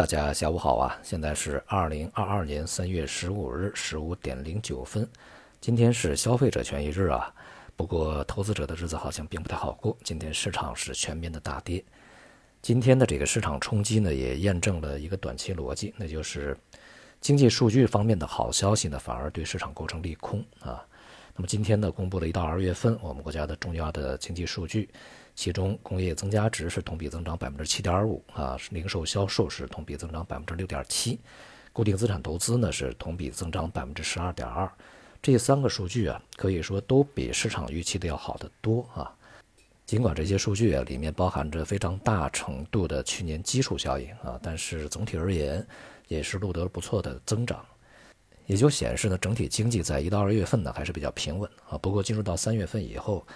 大家下午好啊！现在是二零二二年三月十五日十五点零九分，今天是消费者权益日啊。不过投资者的日子好像并不太好过，今天市场是全面的大跌。今天的这个市场冲击呢，也验证了一个短期逻辑，那就是经济数据方面的好消息呢，反而对市场构成利空啊。那么今天呢，公布了一到二月份我们国家的重要的经济数据。其中，工业增加值是同比增长百分之七点五啊，零售销售是同比增长百分之六点七，固定资产投资呢是同比增长百分之十二点二，这三个数据啊，可以说都比市场预期的要好得多啊。尽管这些数据啊里面包含着非常大程度的去年基础效应啊，但是总体而言也是录得不错的增长，也就显示呢整体经济在一到二月份呢还是比较平稳啊。不过进入到三月份以后。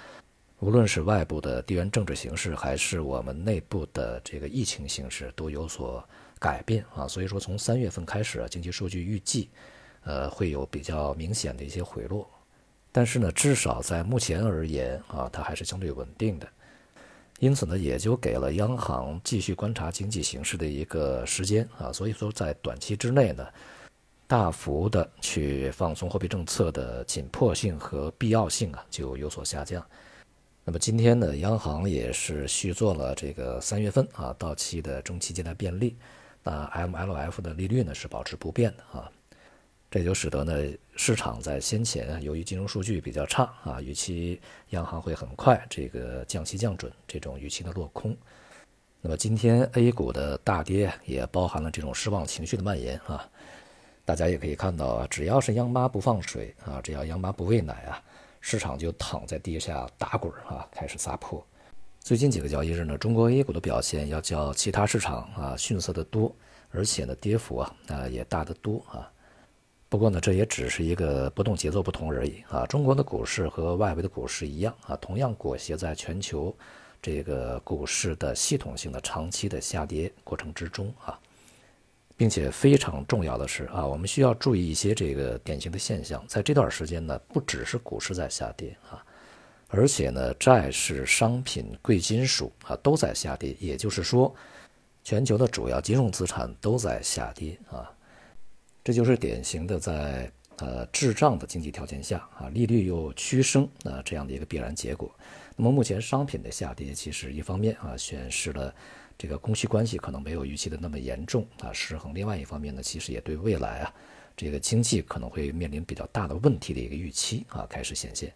无论是外部的地缘政治形势，还是我们内部的这个疫情形势，都有所改变啊。所以说，从三月份开始啊，经济数据预计，呃，会有比较明显的一些回落。但是呢，至少在目前而言啊，它还是相对稳定的。因此呢，也就给了央行继续观察经济形势的一个时间啊。所以说，在短期之内呢，大幅的去放松货币政策的紧迫性和必要性啊，就有所下降。那么今天呢，央行也是续做了这个三月份啊到期的中期借贷便利，那 MLF 的利率呢是保持不变的啊，这就使得呢市场在先前由于金融数据比较差啊，预期央行会很快这个降息降准这种预期的落空。那么今天 A 股的大跌也包含了这种失望情绪的蔓延啊，大家也可以看到啊，只要是央妈不放水啊，只要央妈不喂奶啊。市场就躺在地下打滚啊，开始撒泼。最近几个交易日呢，中国 A 股的表现要较其他市场啊逊色得多，而且呢跌幅啊啊也大得多啊。不过呢，这也只是一个波动节奏不同而已啊。中国的股市和外围的股市一样啊，同样裹挟在全球这个股市的系统性的长期的下跌过程之中啊。并且非常重要的是啊，我们需要注意一些这个典型的现象。在这段时间呢，不只是股市在下跌啊，而且呢，债市、商品、贵金属啊都在下跌。也就是说，全球的主要金融资产都在下跌啊。这就是典型的在呃滞胀的经济条件下啊，利率又趋升啊这样的一个必然结果。那么目前商品的下跌，其实一方面啊显示了。这个供需关系可能没有预期的那么严重啊，失衡。另外一方面呢，其实也对未来啊，这个经济可能会面临比较大的问题的一个预期啊，开始显现。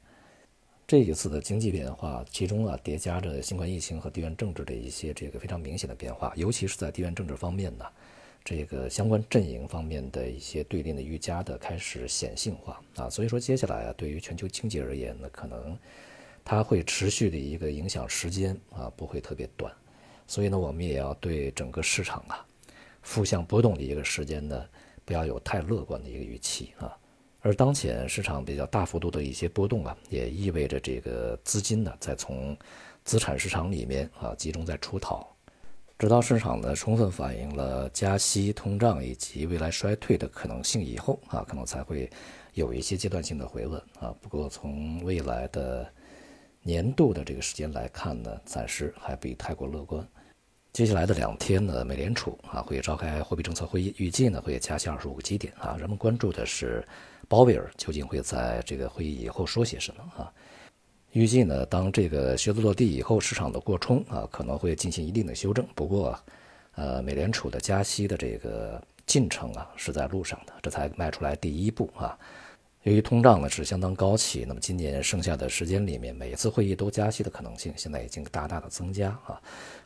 这一次的经济变化，其中啊叠加着新冠疫情和地缘政治的一些这个非常明显的变化，尤其是在地缘政治方面呢，这个相关阵营方面的一些对立的愈加的开始显性化啊。所以说接下来啊，对于全球经济而言呢，可能它会持续的一个影响时间啊，不会特别短。所以呢，我们也要对整个市场啊，负向波动的一个时间呢，不要有太乐观的一个预期啊。而当前市场比较大幅度的一些波动啊，也意味着这个资金呢，在从资产市场里面啊集中在出逃，直到市场呢充分反映了加息、通胀以及未来衰退的可能性以后啊，可能才会有一些阶段性的回稳啊。不过从未来的年度的这个时间来看呢，暂时还不宜太过乐观。接下来的两天呢，美联储啊会召开货币政策会议，预计呢会加息二十五个基点啊。人们关注的是鲍威尔究竟会在这个会议以后说些什么啊？预计呢，当这个靴子落地以后，市场的过冲啊可能会进行一定的修正。不过，呃，美联储的加息的这个进程啊是在路上的，这才迈出来第一步啊。由于通胀呢是相当高企，那么今年剩下的时间里面，每一次会议都加息的可能性现在已经大大的增加啊，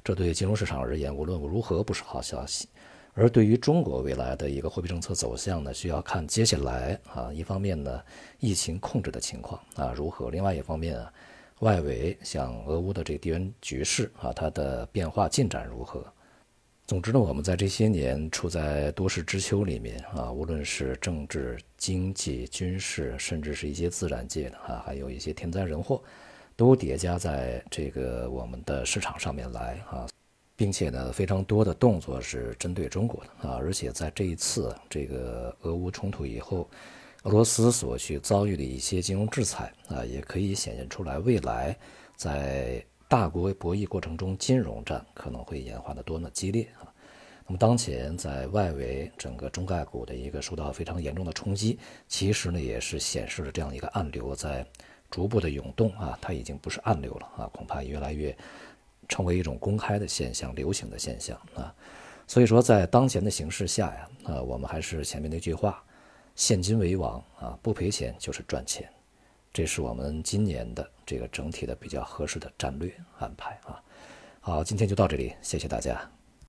这对金融市场而言无论如何不是好消息。而对于中国未来的一个货币政策走向呢，需要看接下来啊，一方面呢疫情控制的情况啊如何，另外一方面啊外围像俄乌的这个地缘局势啊它的变化进展如何。总之呢，我们在这些年处在多事之秋里面啊，无论是政治、经济、军事，甚至是一些自然界的啊，还有一些天灾人祸，都叠加在这个我们的市场上面来啊，并且呢，非常多的动作是针对中国的啊，而且在这一次这个俄乌冲突以后，俄罗斯所去遭遇的一些金融制裁啊，也可以显现出来未来在。大国博弈过程中，金融战可能会演化的多么激烈啊！那么当前在外围整个中概股的一个受到非常严重的冲击，其实呢也是显示了这样一个暗流在逐步的涌动啊，它已经不是暗流了啊，恐怕越来越成为一种公开的现象、流行的现象啊。所以说，在当前的形势下呀，啊，我们还是前面那句话，现金为王啊，不赔钱就是赚钱，这是我们今年的这个整体的比较合适的战略安排啊。好，今天就到这里，谢谢大家。